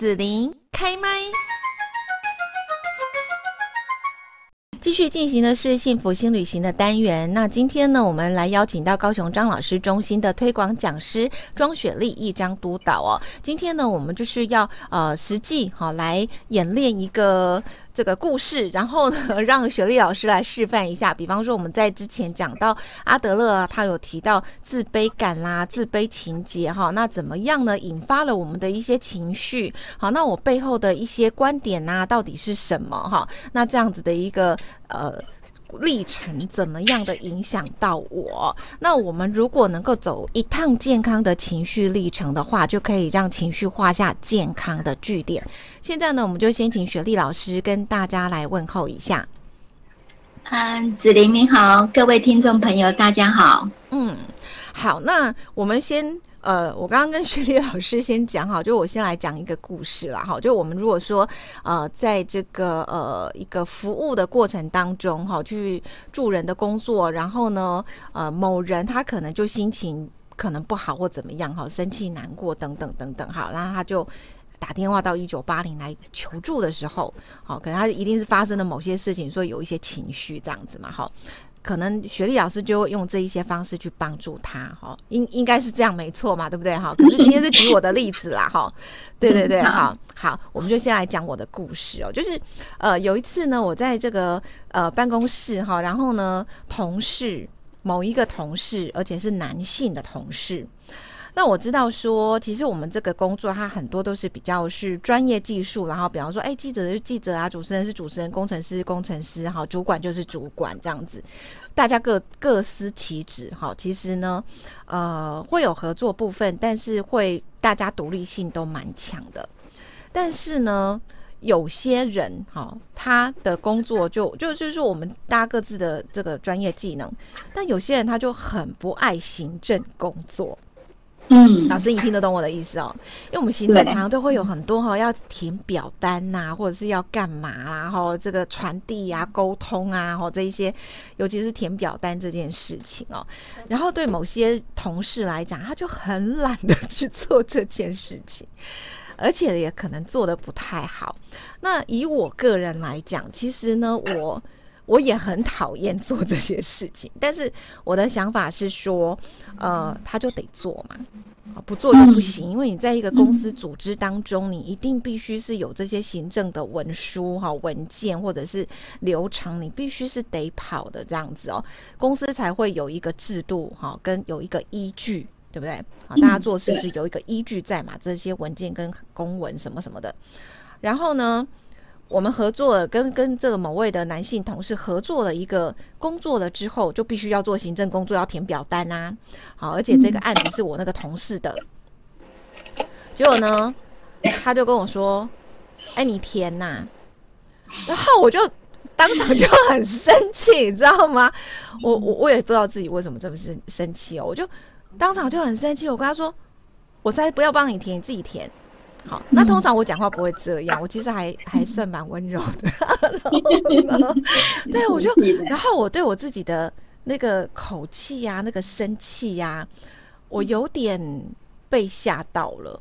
子琳开麦。继续进行的是幸福新旅行的单元。那今天呢，我们来邀请到高雄张老师中心的推广讲师庄雪丽一张督导哦。今天呢，我们就是要呃实际哈来演练一个。这个故事，然后呢，让雪莉老师来示范一下。比方说，我们在之前讲到阿德勒啊，他有提到自卑感啦、自卑情节哈，那怎么样呢？引发了我们的一些情绪。好，那我背后的一些观点呐，到底是什么哈？那这样子的一个呃。历程怎么样的影响到我？那我们如果能够走一趟健康的情绪历程的话，就可以让情绪画下健康的句点。现在呢，我们就先请雪莉老师跟大家来问候一下。嗯，子琳你好，各位听众朋友大家好。嗯，好，那我们先。呃，我刚刚跟雪丽老师先讲好，就我先来讲一个故事啦，哈，就我们如果说呃，在这个呃一个服务的过程当中，哈，去助人的工作，然后呢，呃，某人他可能就心情可能不好或怎么样，哈，生气、难过等等等等，哈，然后他就打电话到一九八零来求助的时候，好，可能他一定是发生了某些事情，所以有一些情绪这样子嘛，哈。可能雪丽老师就会用这一些方式去帮助他，哈，应应该是这样，没错嘛，对不对？哈，可是今天是举我的例子啦，哈，对 对对，好好，我们就先来讲我的故事哦，就是呃有一次呢，我在这个呃办公室哈，然后呢，同事某一个同事，而且是男性的同事。那我知道说，其实我们这个工作，它很多都是比较是专业技术，然后比方说，哎，记者是记者啊，主持人是主持人，工程师是工程师，好，主管就是主管这样子，大家各各司其职，哈，其实呢，呃，会有合作部分，但是会大家独立性都蛮强的，但是呢，有些人，哈，他的工作就就就是说，我们大家各自的这个专业技能，但有些人他就很不爱行政工作。嗯，老师，你听得懂我的意思哦？因为我们行政常常都会有很多哈，要填表单呐、啊，或者是要干嘛啦，哈，这个传递呀、沟通啊，哈，这一些，尤其是填表单这件事情哦。然后对某些同事来讲，他就很懒得去做这件事情，而且也可能做的不太好。那以我个人来讲，其实呢，我。我也很讨厌做这些事情，但是我的想法是说，呃，他就得做嘛，不做就不行，因为你在一个公司组织当中，你一定必须是有这些行政的文书哈、文件或者是流程，你必须是得跑的这样子哦，公司才会有一个制度哈，跟有一个依据，对不对？啊，大家做事是有一个依据在嘛，这些文件跟公文什么什么的，然后呢，我们合作了，跟跟这个某位的男性同事合作了一个工作了之后，就必须要做行政工作，要填表单啊。好，而且这个案子是我那个同事的。结果呢，他就跟我说：“哎，你填呐。”然后我就当场就很生气，你知道吗？我我我也不知道自己为什么这么生生气哦，我就当场就很生气，我跟他说：“我才不要帮你填，你自己填。”好，那通常我讲话不会这样，我其实还 还算蛮温柔的。然后呢，对，我就，然后我对我自己的那个口气呀、啊，那个生气呀、啊，我有点被吓到了。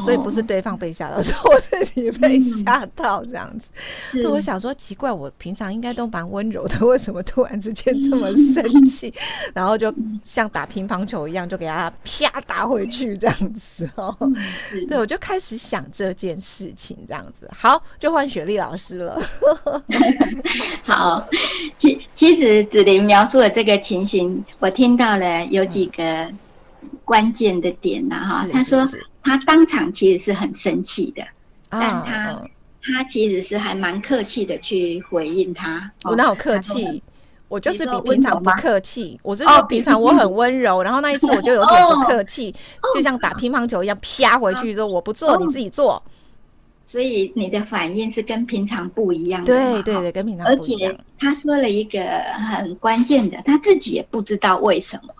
所以不是对方被吓到，哦、是我自己被吓到这样子。那、嗯、我想说，奇怪，我平常应该都蛮温柔的，为什么突然之间这么生气？嗯、然后就像打乒乓球一样，就给他啪打回去这样子哦。嗯、对，我就开始想这件事情这样子。好，就换雪莉老师了。好，其其实子琳描述的这个情形，我听到了有几个关键的点呐哈。他说。他当场其实是很生气的，但他、哦、他其实是还蛮客气的去回应他。我哪有客气？我就是比平常不客气。我是说平常我很温柔，然后那一次我就有点不客气，就像打乒乓球一样啪回去说我不做，你自己做。所以你的反应是跟平常不一样的。对对对，跟平常不一样。而且他说了一个很关键的，他自己也不知道为什么。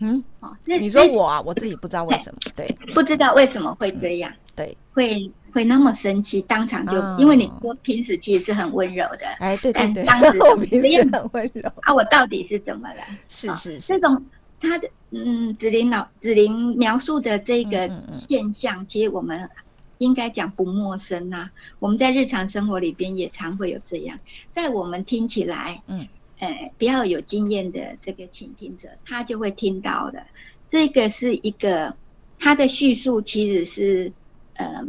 嗯，哦，那你说我啊，我自己不知道为什么，对，不知道为什么会这样，对，会会那么生气，当场就，因为你说平时其实是很温柔的，哎，对对对，当时 我平时很温柔啊，我到底是怎么了？是是是，这种他的嗯，子琳老子琳描述的这个现象，其实我们应该讲不陌生呐、啊。我们在日常生活里边也常会有这样，在我们听起来，嗯，呃，比较有经验的这个倾听者，他就会听到的。这个是一个他的叙述，其实是，嗯、呃，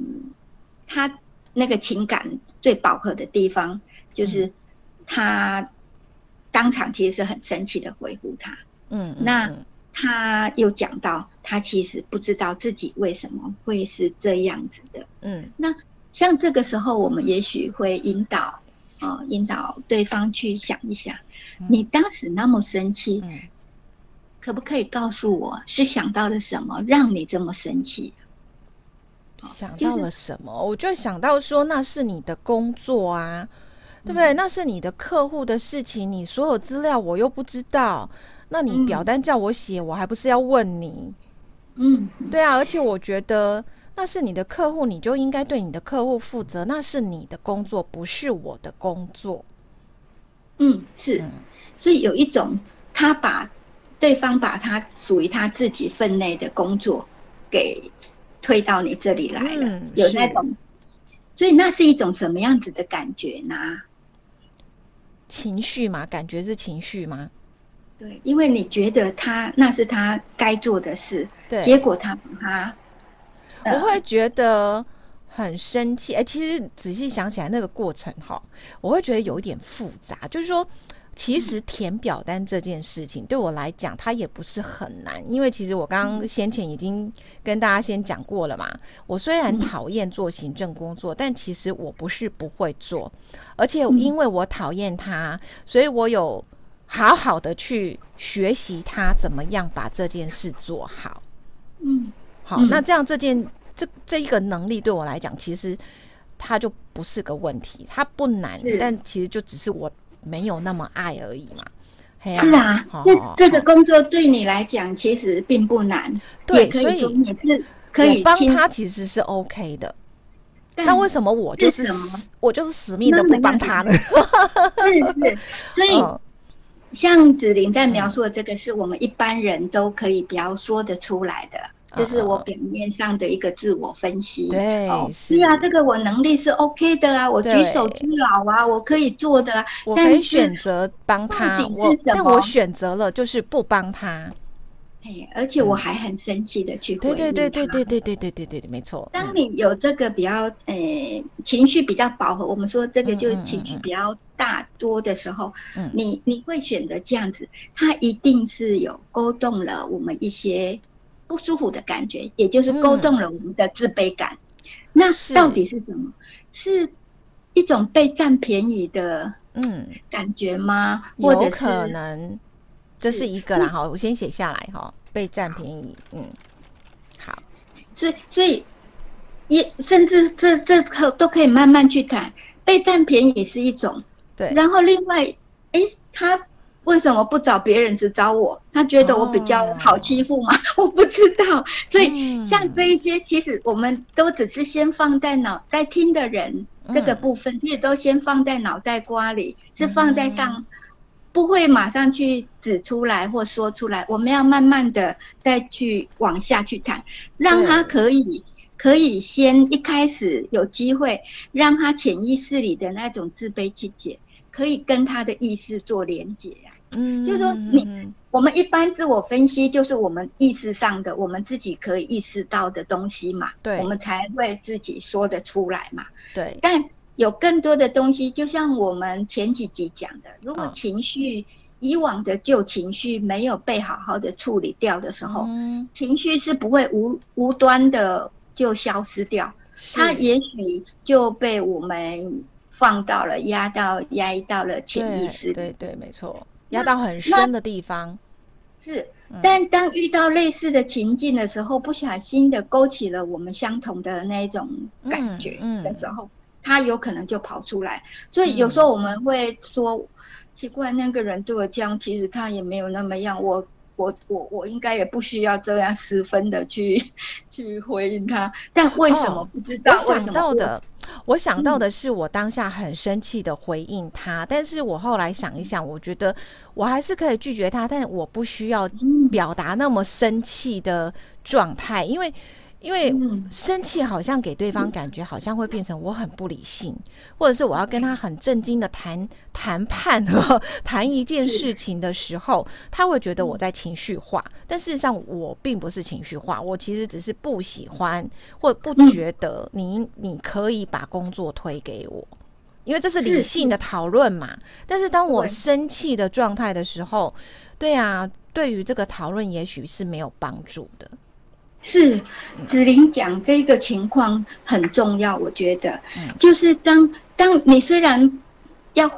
他那个情感最饱和的地方，就是他当场其实是很生气的回复他，嗯，那。他又讲到，他其实不知道自己为什么会是这样子的。嗯，那像这个时候，我们也许会引导，啊、呃，引导对方去想一想，嗯、你当时那么生气，嗯、可不可以告诉我是想到了什么让你这么生气？想到了什么？就是、我就想到说，那是你的工作啊，对不对？嗯、那是你的客户的事情，你所有资料我又不知道。那你表单叫我写，嗯、我还不是要问你？嗯，对啊，而且我觉得那是你的客户，你就应该对你的客户负责，那是你的工作，不是我的工作。嗯，是，所以有一种他把对方把他属于他自己分内的工作给推到你这里来了，嗯、有那种，所以那是一种什么样子的感觉呢？情绪嘛，感觉是情绪吗？对，因为你觉得他那是他该做的事，对，结果他把他，我会觉得很生气。哎、欸，其实仔细想起来，那个过程哈，我会觉得有一点复杂。就是说，其实填表单这件事情对我来讲，它也不是很难，因为其实我刚刚先前已经跟大家先讲过了嘛。我虽然讨厌做行政工作，但其实我不是不会做，而且因为我讨厌它，所以我有。好好的去学习他怎么样把这件事做好，嗯，好，那这样这件这这一个能力对我来讲，其实它就不是个问题，它不难，但其实就只是我没有那么爱而已嘛。是啊，那这个工作对你来讲其实并不难，对，所以也是可以帮他，其实是 OK 的。那为什么我就是我就是死命的不帮他呢？是是，所以。像子玲在描述的这个，是我们一般人都可以比较说得出来的，嗯、就是我表面上的一个自我分析。对，哦、是，是啊，这个我能力是 OK 的啊，我举手之劳啊，我可以做的啊。我可以选择帮他，我但我选择了就是不帮他。哎，而且我还很生气的去回应他。对对对对对对对对对对，没错。当你有这个比较，呃，情绪比较饱和，我们说这个就是情绪比较大多的时候，嗯，你你会选择这样子，他一定是有勾动了我们一些不舒服的感觉，也就是勾动了我们的自卑感。那到底是什么？是一种被占便宜的嗯感觉吗？或者可能？这是一个啦，哈，我先写下来哈。被占便宜，嗯，好，所以所以也甚至这这可都可以慢慢去谈。被占便宜是一种，对。然后另外，哎，他为什么不找别人，只找我？他觉得我比较好欺负吗？哦、我不知道。所以像这一些，其实我们都只是先放在脑袋听的人这个部分，其实都先放在脑袋瓜里，是放在上。不会马上去指出来或说出来，我们要慢慢的再去往下去谈，让他可以可以先一开始有机会，让他潜意识里的那种自卑气节，可以跟他的意识做连接啊。嗯，就是说你我们一般自我分析，就是我们意识上的，我们自己可以意识到的东西嘛，对，我们才会自己说得出来嘛。对，但。有更多的东西，就像我们前几集讲的，如果情绪、哦、以往的旧情绪没有被好好的处理掉的时候，嗯、情绪是不会无无端的就消失掉，它也许就被我们放到了压到压抑到了潜意识，对对，对，没错，压到很深的地方。是，但当遇到类似的情境的时候，不小心的勾起了我们相同的那一种感觉的时候。嗯嗯他有可能就跑出来，所以有时候我们会说，嗯、奇怪，那个人对我这样，其实他也没有那么样。我我我我应该也不需要这样十分的去 去回应他，但为什么不知道？哦、我想到的，我想到的是，我当下很生气的回应他，嗯、但是我后来想一想，我觉得我还是可以拒绝他，但我不需要表达那么生气的状态，因为。因为生气好像给对方感觉好像会变成我很不理性，或者是我要跟他很震惊的谈谈判和 谈一件事情的时候，他会觉得我在情绪化。但事实上我并不是情绪化，我其实只是不喜欢或不觉得你你可以把工作推给我，因为这是理性的讨论嘛。但是当我生气的状态的时候，对啊，对于这个讨论也许是没有帮助的。是，子玲讲这个情况很重要，我觉得，就是当当你虽然要。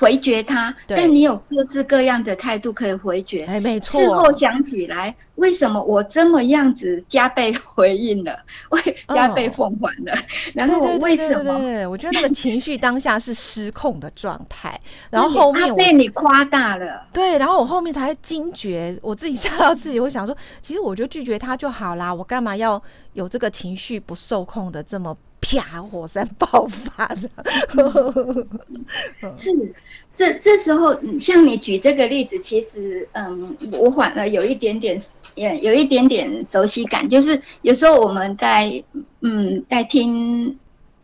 回绝他，但你有各式各样的态度可以回绝。哎，没错。事后想起来，为什么我这么样子加倍回应了，为加倍奉还了？哦、然后我为什么？对对对对对，我觉得那个情绪当下是失控的状态，然后后面我被你夸大了。对，然后我后面才惊觉，我自己吓到自己，我想说，其实我就拒绝他就好啦，我干嘛要有这个情绪不受控的这么？啪！火山爆发着，是这这时候，像你举这个例子，其实嗯，我反而有一点点，也有一点点熟悉感。就是有时候我们在嗯在听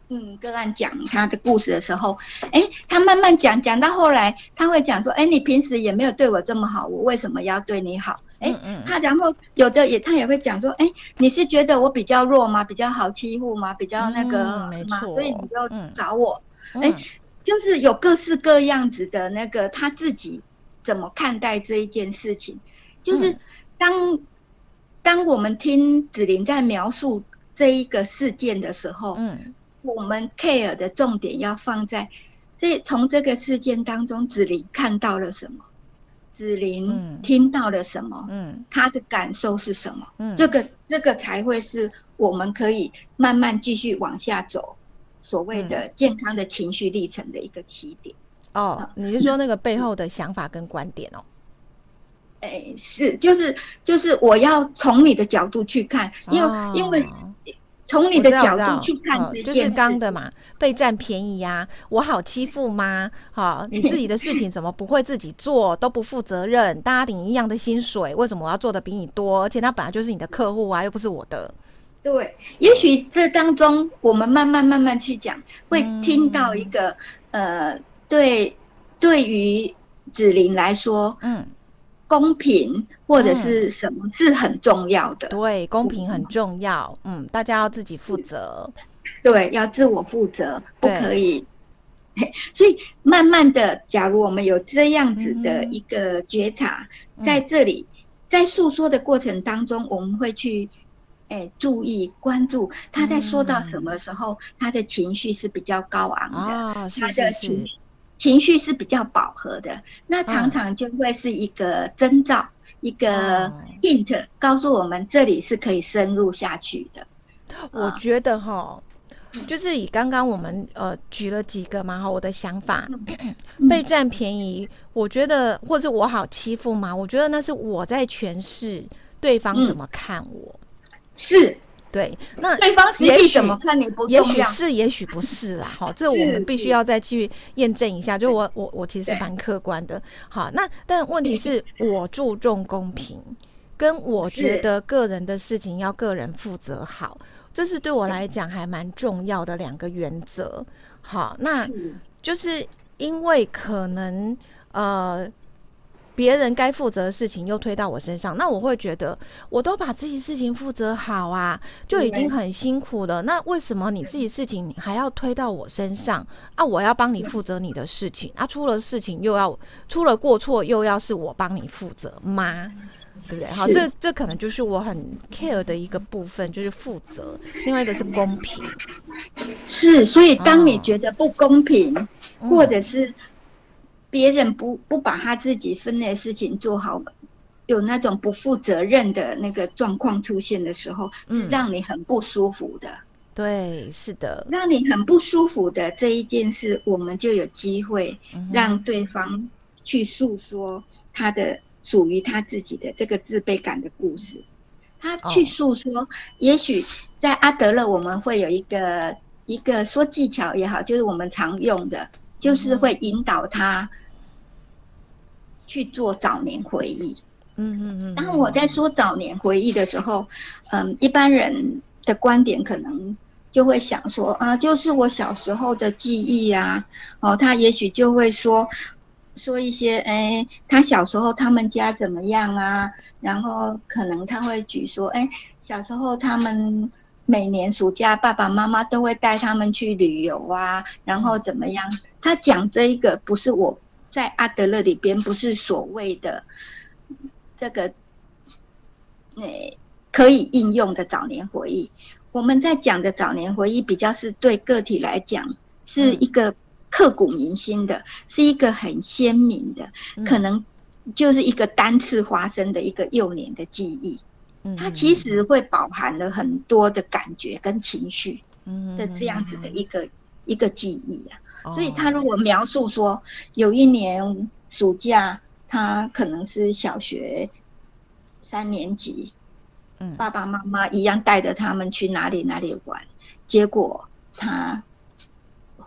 嗯个案讲他的故事的时候，哎、欸，他慢慢讲讲到后来，他会讲说：“哎、欸，你平时也没有对我这么好，我为什么要对你好？”哎、欸，他然后有的也他也会讲说，哎、欸，你是觉得我比较弱吗？比较好欺负吗？比较那个吗？嗯、所以你就找我。哎、就是有各式各样子的那个他自己怎么看待这一件事情。就是当、嗯、当我们听子琳在描述这一个事件的时候，嗯，我们 care 的重点要放在这从这个事件当中，子琳看到了什么？子林听到了什么？嗯，他的感受是什么？嗯，这个这个才会是我们可以慢慢继续往下走，所谓的健康的情绪历程的一个起点。哦，你是说那个背后的想法跟观点哦？哎，是，就是就是我要从你的角度去看，因为因为。从你的角度去看这件事，就是刚的嘛，被占便宜呀、啊，我好欺负吗？好，你自己的事情怎么不会自己做，都不负责任，大家领一样的薪水，为什么我要做的比你多？而且他本来就是你的客户啊，又不是我的。对，也许这当中我们慢慢慢慢去讲，会听到一个、嗯、呃，对，对于子玲来说，嗯。公平或者是什么是很重要的。嗯，对，公平很重要。嗯，大家要自己负责，对，要自我负责，不可以。所以，慢慢的，假如我们有这样子的一个觉察，嗯、在这里，在诉说的过程当中，我们会去，欸、注意关注他在说到什么时候，嗯、他的情绪是比较高昂的，哦、是是是他的情情绪是比较饱和的，那常常就会是一个征兆，嗯、一个 hint，告诉我们这里是可以深入下去的。我觉得哈，就是以刚刚我们呃举了几个嘛哈，我的想法，嗯、被占便宜，我觉得或者我好欺负嘛？我觉得那是我在诠释对方怎么看我，嗯、是。对，那对方实际怎么看你不也许是，也许不是啦。好，这我们必须要再去验证一下。就我，我，我其实蛮客观的。好，那但问题是我注重公平，跟我觉得个人的事情要个人负责好，这是对我来讲还蛮重要的两个原则。好，那就是因为可能呃。别人该负责的事情又推到我身上，那我会觉得我都把自己事情负责好啊，就已经很辛苦了。那为什么你自己事情你还要推到我身上啊？我要帮你负责你的事情啊，出了事情又要出了过错又要是我帮你负责吗？对不对？好，这这可能就是我很 care 的一个部分，就是负责。另外一个是公平，是，所以当你觉得不公平，哦、或者是。别人不不把他自己分内的事情做好，有那种不负责任的那个状况出现的时候，是让你很不舒服的。嗯、对，是的，让你很不舒服的这一件事，我们就有机会让对方去诉说他的属于他自己的这个自卑感的故事。他去诉说，哦、也许在阿德勒，我们会有一个一个说技巧也好，就是我们常用的。就是会引导他去做早年回忆。嗯嗯嗯。当我在说早年回忆的时候，嗯，一般人的观点可能就会想说啊，就是我小时候的记忆啊，哦，他也许就会说说一些，哎，他小时候他们家怎么样啊？然后可能他会举说，哎，小时候他们每年暑假爸爸妈妈都会带他们去旅游啊，然后怎么样？他讲这一个不是我在阿德勒里边不是所谓的这个，那。可以应用的早年回忆，我们在讲的早年回忆比较是对个体来讲是一个刻骨铭心的，是一个很鲜明的，可能就是一个单次发生的一个幼年的记忆。它其实会饱含了很多的感觉跟情绪的这样子的一个一个记忆啊。所以他如果描述说有一年暑假，他可能是小学三年级。爸爸妈妈一样带着他们去哪里哪里玩，结果他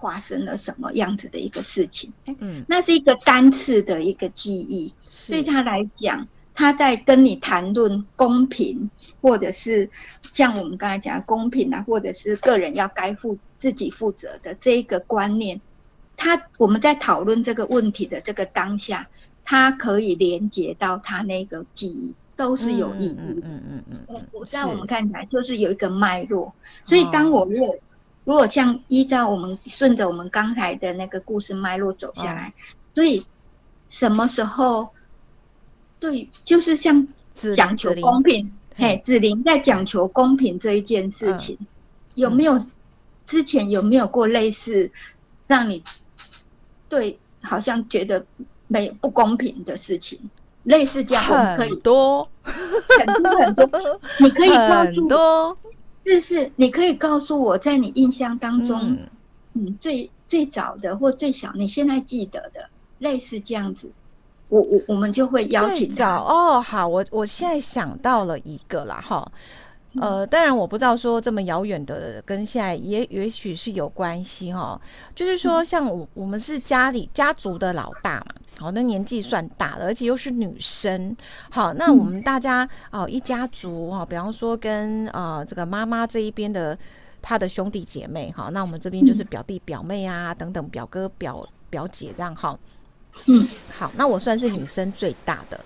发生了什么样子的一个事情？嗯，那是一个单次的一个记忆，对他来讲，他在跟你谈论公平，或者是像我们刚才讲公平啊，或者是个人要该负自己负责的这一个观念，他我们在讨论这个问题的这个当下，他可以连接到他那个记忆。都是有意义的。嗯嗯嗯嗯，我我在我们看起来就是有一个脉络，所以当我如果如果像依照我们顺着我们刚才的那个故事脉络走下来，所以什么时候对，就是像讲求公平，嘿，子玲在讲求公平这一件事情，有没有之前有没有过类似让你对好像觉得没有不公平的事情？类似这样，我们可以多很多很多，你可以告诉我，就是你可以告诉我在你印象当中，嗯，嗯，最最早的或最小，你现在记得的，类似这样子，我我我们就会邀请早。哦，好，我我现在想到了一个啦，哈。呃，当然我不知道说这么遥远的跟现在也也许是有关系哈。就是说，像我我们是家里家族的老大嘛，好，那年纪算大了，而且又是女生，好，那我们大家哦、呃、一家族哈，比方说跟呃这个妈妈这一边的她的兄弟姐妹哈，那我们这边就是表弟表妹啊等等表哥表表姐这样哈。嗯，好，那我算是女生最大的。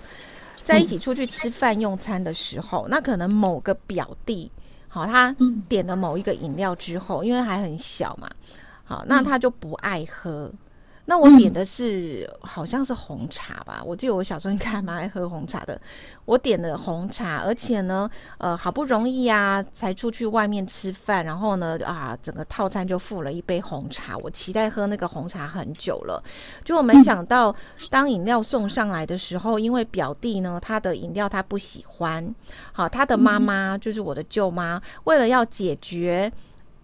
在一起出去吃饭用餐的时候，那可能某个表弟，好，他点了某一个饮料之后，因为还很小嘛，好，那他就不爱喝。那我点的是、嗯、好像是红茶吧，我记得我小时候应该还蛮爱喝红茶的。我点的红茶，而且呢，呃，好不容易啊，才出去外面吃饭，然后呢，啊，整个套餐就付了一杯红茶。我期待喝那个红茶很久了，就我没想到，当饮料送上来的时候，因为表弟呢，他的饮料他不喜欢，好，他的妈妈就是我的舅妈，为了要解决。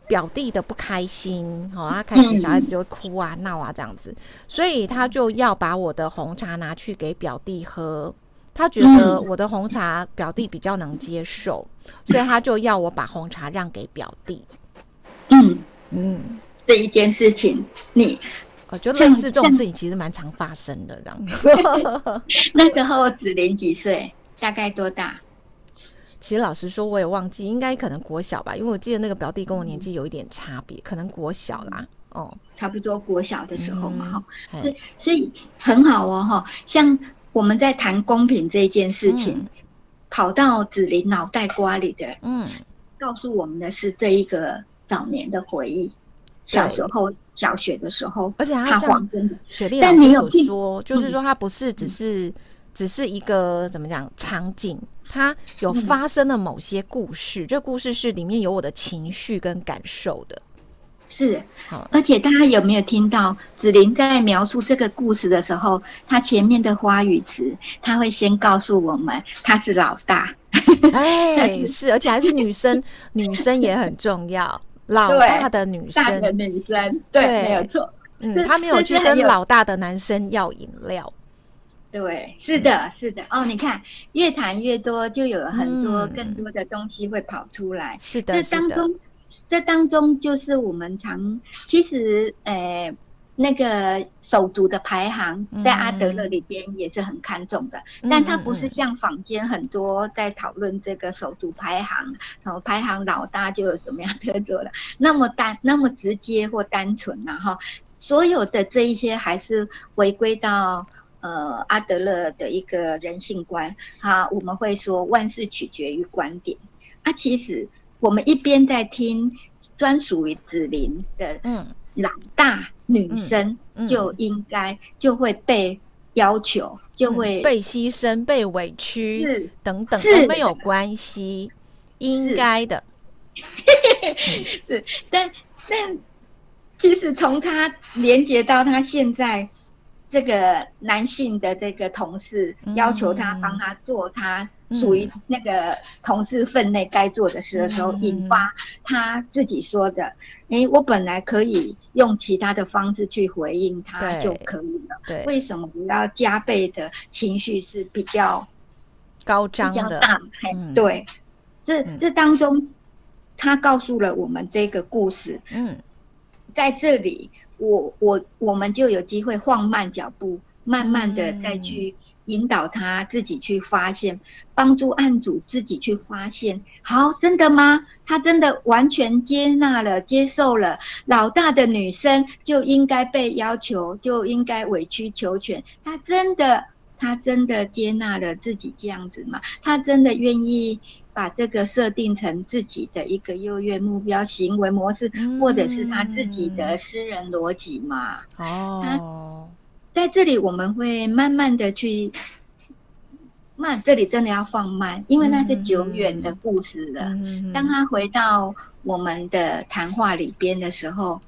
表弟的不开心，好，他开始小孩子就会哭啊闹啊这样子，所以他就要把我的红茶拿去给表弟喝，他觉得我的红茶表弟比较能接受，所以他就要我把红茶让给表弟。嗯嗯，这一件事情，你我觉得类似这种事情其实蛮常发生的，这样。那时候子玲几岁？大概多大？其实老实说，我也忘记，应该可能国小吧，因为我记得那个表弟跟我年纪有一点差别，可能国小啦，哦，差不多国小的时候嘛，哈、嗯，所以所以很好哦，哈，像我们在谈公平这件事情，嗯、跑到子玲脑袋瓜里的，嗯，告诉我们的是这一个早年的回忆，小时候小学的时候，而且他像雪莉老师有说，就是说他不是只是、嗯、只是一个怎么讲场景。他有发生了某些故事，嗯、这故事是里面有我的情绪跟感受的，是。而且大家有没有听到子玲在描述这个故事的时候，他前面的花语词，他会先告诉我们他是老大，哎，是，而且还是女生，女生也很重要，老大的女生，大的女生，对，对。没有错，嗯，他没有去跟老大的男生要饮料。对，是的，是的。哦，你看，越谈越多，就有很多更多的东西会跑出来。嗯、是的，这当中，这当中就是我们常其实，诶、呃，那个手足的排行，在阿德勒里边也是很看重的，嗯、但它不是像坊间很多在讨论这个手足排行，然后排行老大就有什么样特色的，那么单那么直接或单纯然后所有的这一些还是回归到呃阿德勒的一个人性观，哈，我们会说万事取决于观点，啊，其实我们一边在听。专属于子林的嗯老大女生就应该就会被要求，就会被牺牲、被委屈等等都没有关系，应该的。是，但但其实从他连接到他现在这个男性的这个同事要求他帮他做他。属于那个同事分内该做的事的时候，嗯、引发他自己说的：“哎、我本来可以用其他的方式去回应他就可以了，对，为什么我要加倍的情绪是比较高涨的？嗯、对，这这当中，他告诉了我们这个故事。嗯，在这里，我我我们就有机会放慢脚步，慢慢的再去。嗯”引导他自己去发现，帮助案主自己去发现。好，真的吗？他真的完全接纳了、接受了，老大的女生就应该被要求，就应该委曲求全。他真的，他真的接纳了自己这样子吗？他真的愿意把这个设定成自己的一个优越目标、行为模式，或者是他自己的私人逻辑嘛？哦。在这里，我们会慢慢的去慢，这里真的要放慢，因为那是久远的故事了。嗯、当他回到我们的谈话里边的时候，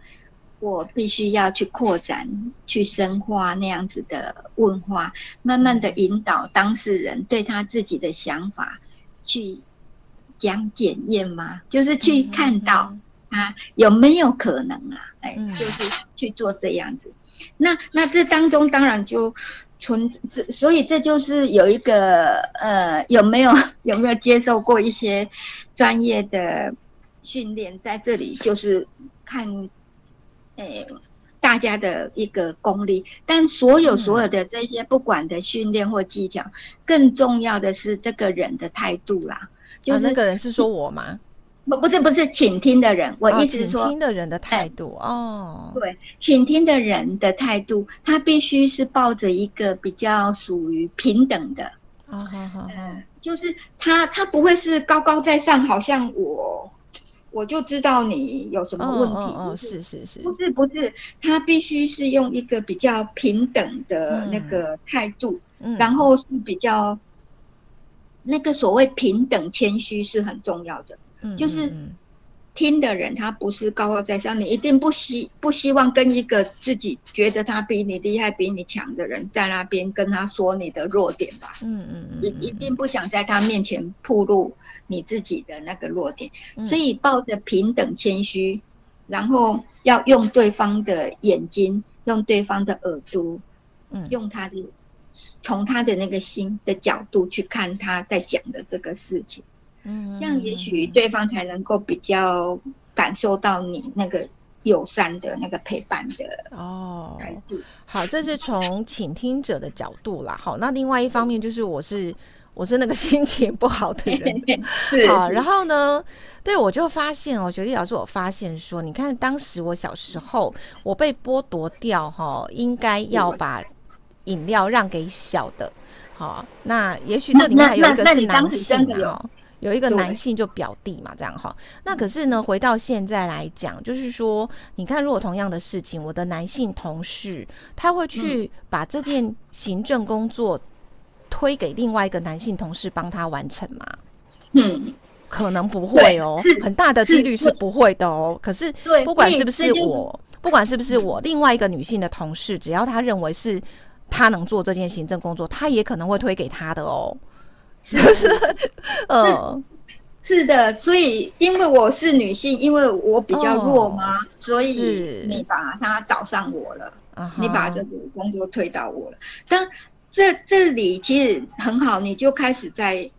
我必须要去扩展、去深化那样子的问话，慢慢的引导当事人对他自己的想法去讲检验吗，就是去看到啊有没有可能啊？哎，就是去做这样子。那那这当中当然就存，所以这就是有一个呃，有没有 有没有接受过一些专业的训练，在这里就是看，诶、欸，大家的一个功力。但所有所有的这些不管的训练或技巧，更重要的是这个人的态度啦。就是、啊、那个人是说我吗？不不是不是，倾听的人，我一直说，倾听的人的态度哦，对，倾听的人的态度，他必须是抱着一个比较属于平等的，哦好好，就是他他不会是高高在上，好像我我就知道你有什么问题，哦是是是，不是不是，他必须是用一个比较平等的那个态度，然后是比较那个所谓平等谦虚是很重要的。就是听的人，他不是高高在上，你一定不希不希望跟一个自己觉得他比你厉害、比你强的人在那边跟他说你的弱点吧？嗯嗯嗯，一一定不想在他面前暴露你自己的那个弱点，所以抱着平等谦虚，然后要用对方的眼睛，用对方的耳朵，嗯，用他的从他的那个心的角度去看他在讲的这个事情。嗯，这样也许对方才能够比较感受到你那个友善的那个陪伴的哦。好，这是从倾听者的角度啦。好，那另外一方面就是我是我是那个 心情不好的人，好。然后呢，对我就发现哦，雪莉老师，我发现说，你看当时我小时候我被剥夺掉哈，应该要把饮料让给小的。好，那也许这里面还有一个是男性的。有一个男性就表弟嘛，这样哈。那可是呢，回到现在来讲，就是说，你看，如果同样的事情，我的男性同事他会去把这件行政工作推给另外一个男性同事帮他完成吗？嗯，可能不会哦，很大的几率是不会的哦。可是，不管是不是我，不管是不是我，另外一个女性的同事，只要他认为是他能做这件行政工作，他也可能会推给他的哦。是，嗯，是的，所以因为我是女性，因为我比较弱嘛，哦、所以你把他找上我了，你把这个工作推到我了。但这这里其实很好，你就开始在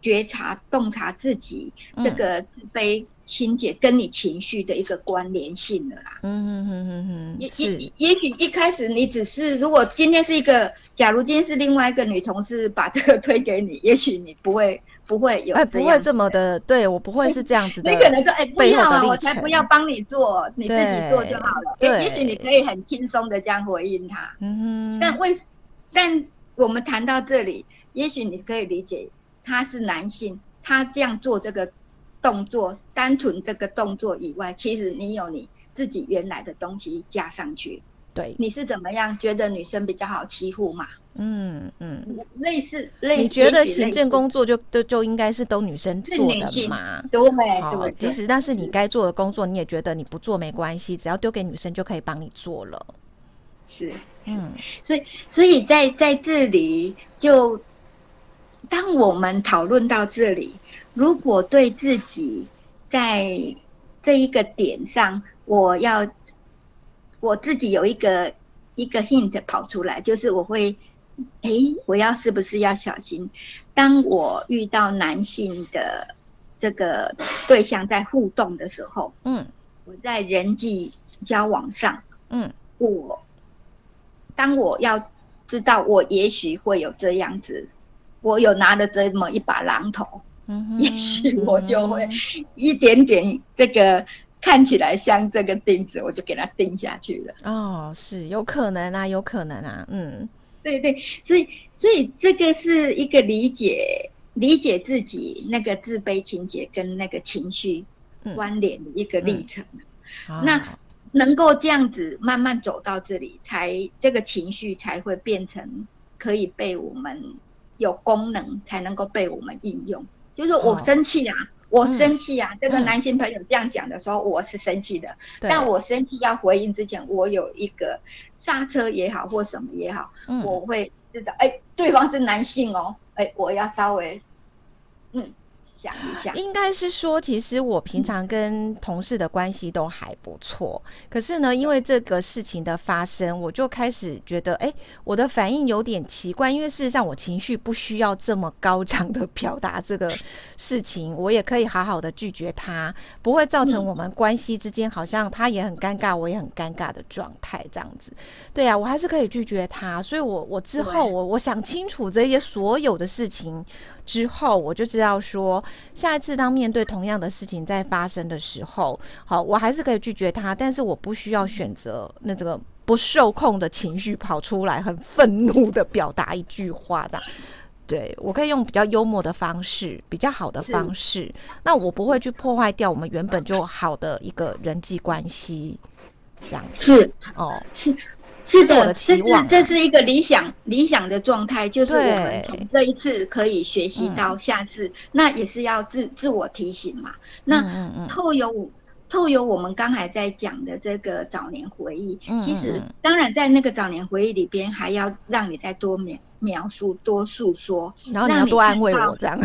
觉察、洞察自己这个自卑清洁跟你情绪的一个关联性了啦。嗯哼哼哼哼，也也也许一开始你只是，如果今天是一个，假如今天是另外一个女同事把这个推给你，也许你不会不会有，哎，不会这么的，对我不会是这样子的。你可能说，哎，不要啊，我才不要帮你做，你自己做就好了。对，也许你可以很轻松的这样回应他。嗯哼。但为，但我们谈到这里，也许你可以理解，他是男性，他这样做这个。动作单纯这个动作以外，其实你有你自己原来的东西加上去。对，你是怎么样觉得女生比较好欺负嘛？嗯嗯，类似类似。你觉得行政工作就都就应该是都女生做的嘛？对，对，即使但是你该做的工作，你也觉得你不做没关系，只要丢给女生就可以帮你做了。是，嗯，所以所以在在这里，就当我们讨论到这里。如果对自己在这一个点上，我要我自己有一个一个 hint 跑出来，就是我会，哎，我要是不是要小心？当我遇到男性的这个对象在互动的时候，嗯，我在人际交往上，嗯，我当我要知道我也许会有这样子，我有拿着这么一把榔头。嗯，也许我就会一点点这个看起来像这个钉子，我就给它钉下去了。哦，是有可能啊，有可能啊，嗯，对对，所以所以这个是一个理解理解自己那个自卑情结跟那个情绪关联的一个历程。嗯嗯，那能够这样子慢慢走到这里，才这个情绪才会变成可以被我们有功能，才能够被我们应用。就是我生气啊，哦、我生气啊！嗯、这个男性朋友这样讲的时候，我是生气的。嗯、但我生气要回应之前，我有一个刹车也好，或什么也好，嗯、我会知道，哎，对方是男性哦，哎，我要稍微，嗯。讲一下，应该是说，其实我平常跟同事的关系都还不错。可是呢，因为这个事情的发生，我就开始觉得，哎，我的反应有点奇怪。因为事实上，我情绪不需要这么高涨的表达这个事情，我也可以好好的拒绝他，不会造成我们关系之间好像他也很尴尬，我也很尴尬的状态这样子。对啊，我还是可以拒绝他。所以我我之后我我想清楚这些所有的事情。之后我就知道说，下一次当面对同样的事情在发生的时候，好，我还是可以拒绝他，但是我不需要选择那这个不受控的情绪跑出来，很愤怒的表达一句话这样。对，我可以用比较幽默的方式，比较好的方式，那我不会去破坏掉我们原本就好的一个人际关系，这样子是哦，是。是的，这是这是一个理想理想的状态，就是我们从这一次可以学习到下次，嗯、那也是要自自我提醒嘛。那透有透有我们刚才在讲的这个早年回忆，嗯、其实当然在那个早年回忆里边，还要让你再多描描述、多诉说，然后你要多安慰我这样。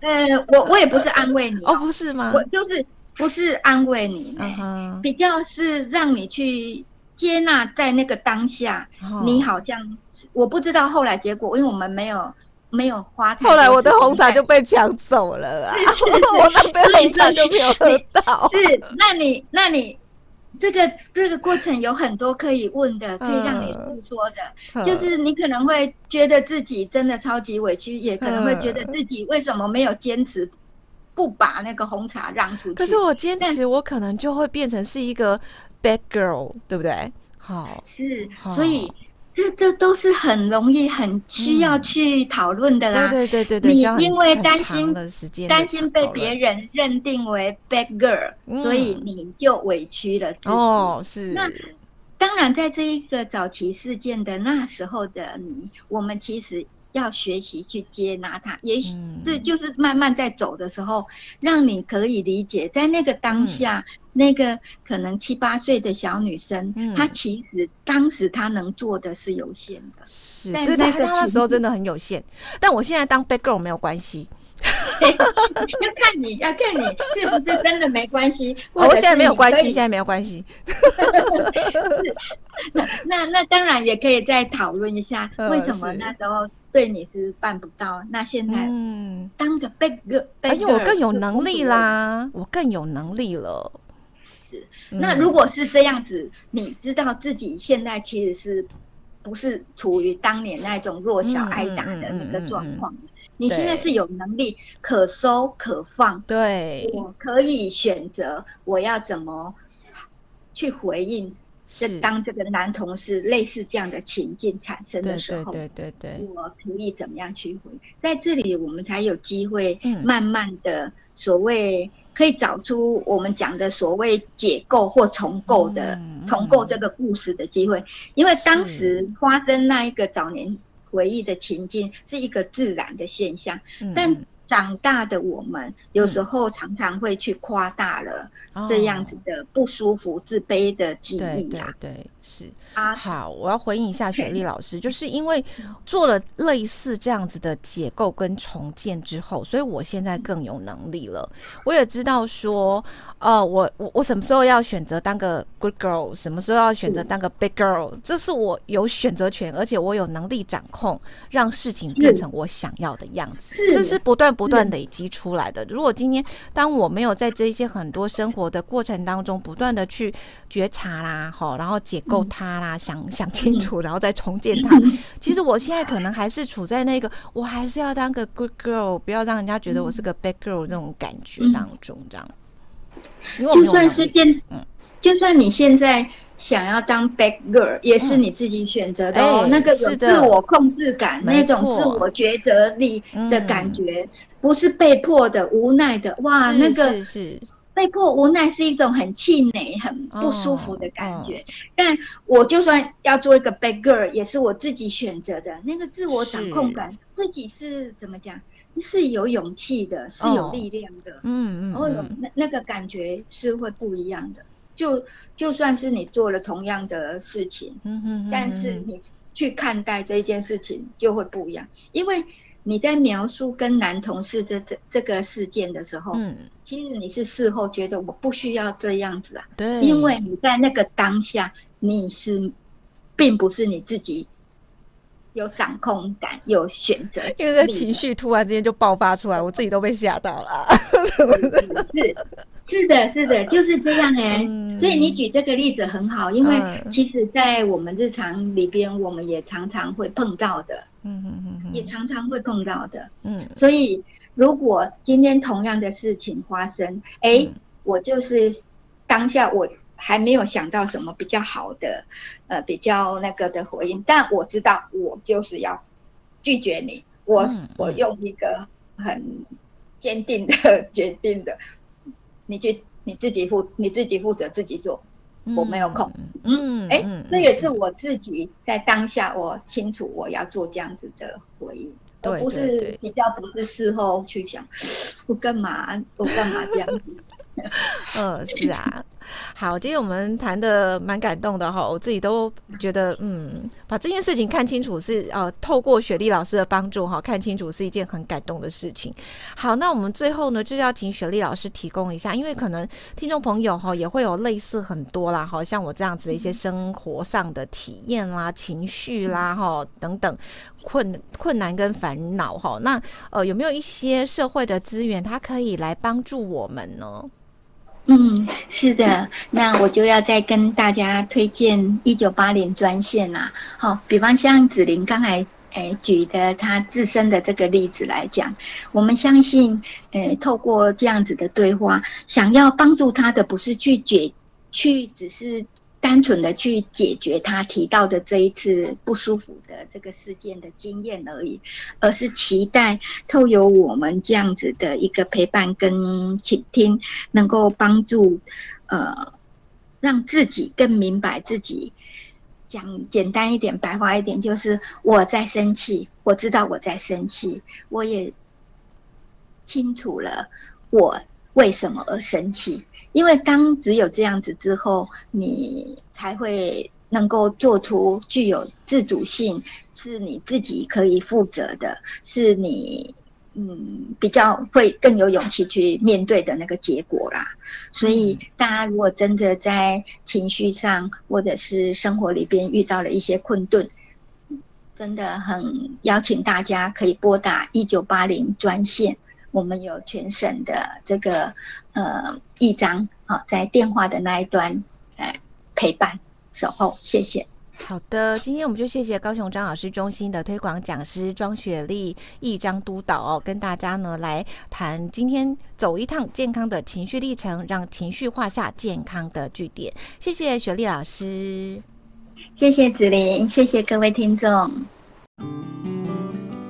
呃，我我也不是安慰你 哦，不是吗？我就是不是安慰你，比较是让你去。接纳在那个当下，哦、你好像我不知道后来结果，因为我们没有没有花太。后来我的红茶就被抢走了啊！是是是 我那杯红茶就没有喝到。是，那你那你这个这个过程有很多可以问的，可以让你诉说的，嗯、就是你可能会觉得自己真的超级委屈，也可能会觉得自己为什么没有坚持不把那个红茶让出去。可是我坚持，我可能就会变成是一个。Bad girl，对不对？好，是，所以这这都是很容易、很需要去讨论的啦。对对对对，你因为担心担心被别人认定为 bad girl，所以你就委屈了自己。哦，是。那当然，在这一个早期事件的那时候的你，我们其实要学习去接纳他。也许这就是慢慢在走的时候，让你可以理解，在那个当下。那个可能七八岁的小女生，嗯、她其实当时她能做的是有限的，是对，对，她那时候真的很有限。但我现在当 bad girl 没有关系，要看你要看你是不是真的没关系。我现在没有关系，现在没有关系。那那那当然也可以再讨论一下，为什么那时候对你是办不到。那现在，嗯，当个 big 且我更有能力啦，我更有能力了。是，那如果是这样子，你知道自己现在其实是不是处于当年那种弱小挨打的那个状况？你现在是有能力可收可放，对，我可以选择我要怎么去回应。是。当这个男同事类似这样的情境产生的时候，对对对对，我可以怎么样去回？在这里，我们才有机会慢慢的所谓可以找出我们讲的所谓解构或重构的重构这个故事的机会。因为当时发生那一个早年回忆的情境是一个自然的现象，但长大的我们有时候常常会去夸大了。这样子的不舒服、自卑的记忆啊，对，对，对，是啊。好，我要回应一下雪莉 老师，就是因为做了类似这样子的解构跟重建之后，所以我现在更有能力了。我也知道说，呃，我我我什么时候要选择当个 good girl，什么时候要选择当个 big girl，这是我有选择权，而且我有能力掌控，让事情变成我想要的样子。这是不断不断累积出来的。如果今天当我没有在这些很多生活的过程当中，不断的去觉察啦，哈，然后解构它啦，嗯、想想清楚，然后再重建它。嗯、其实我现在可能还是处在那个，我还是要当个 good girl，不要让人家觉得我是个 bad girl 那种感觉当中，这样。因为就算是现，嗯，就算你现在想要当 bad girl，也是你自己选择的哦。嗯欸、那个有自我控制感，那种自我抉择力的感觉，嗯、不是被迫的、无奈的。哇，那个是。是被迫无奈是一种很气馁、很不舒服的感觉。Oh, oh. 但我就算要做一个 bad girl，也是我自己选择的。那个自我掌控感，自己是怎么讲？是有勇气的，是有力量的。嗯嗯、oh. 然后有那那个感觉是会不一样的。就就算是你做了同样的事情，嗯嗯，但是你去看待这件事情就会不一样，因为。你在描述跟男同事这这这个事件的时候，嗯，其实你是事后觉得我不需要这样子啊，对，因为你在那个当下你是，并不是你自己有掌控感、有选择，因为这情绪突然之间就爆发出来，我自己都被吓到了。是是的，是的，就是这样哎、欸。嗯、所以你举这个例子很好，因为其实，在我们日常里边，我们也常常会碰到的。嗯嗯嗯，也常常会碰到的。嗯，所以如果今天同样的事情发生，哎、欸，嗯、我就是当下我还没有想到什么比较好的，呃，比较那个的回应，但我知道我就是要拒绝你，我、嗯、我用一个很坚定的 决定的，你去你自己负你自己负责自己做。我没有空，嗯，哎，这也是我自己在当下，我清楚我要做这样子的回应，而不是比较不是事后去想，我干嘛，我干嘛这样子。嗯，是啊，好，今天我们谈的蛮感动的哈，我自己都觉得，嗯，把这件事情看清楚是呃，透过雪莉老师的帮助哈，看清楚是一件很感动的事情。好，那我们最后呢，就要请雪莉老师提供一下，因为可能听众朋友哈也会有类似很多啦，好像我这样子的一些生活上的体验啦、情绪啦哈等等困困难跟烦恼哈，那呃有没有一些社会的资源，它可以来帮助我们呢？嗯，是的，那我就要再跟大家推荐一九八零专线啦。好，比方像子玲刚才诶、举的他自身的这个例子来讲，我们相信，诶、透过这样子的对话，想要帮助他的不是拒绝，去只是。单纯的去解决他提到的这一次不舒服的这个事件的经验而已，而是期待透由我们这样子的一个陪伴跟倾听，能够帮助呃让自己更明白自己。讲简单一点，白话一点，就是我在生气，我知道我在生气，我也清楚了我为什么而生气。因为当只有这样子之后，你才会能够做出具有自主性，是你自己可以负责的，是你嗯比较会更有勇气去面对的那个结果啦。所以大家如果真的在情绪上或者是生活里边遇到了一些困顿，真的很邀请大家可以拨打一九八零专线，我们有全省的这个呃义张啊，在电话的那一端呃陪伴守候，谢谢。好的，今天我们就谢谢高雄张老师中心的推广讲师庄雪丽一张督导哦，跟大家呢来谈今天走一趟健康的情绪历程，让情绪画下健康的句点。谢谢雪丽老师，谢谢子琳，谢谢各位听众，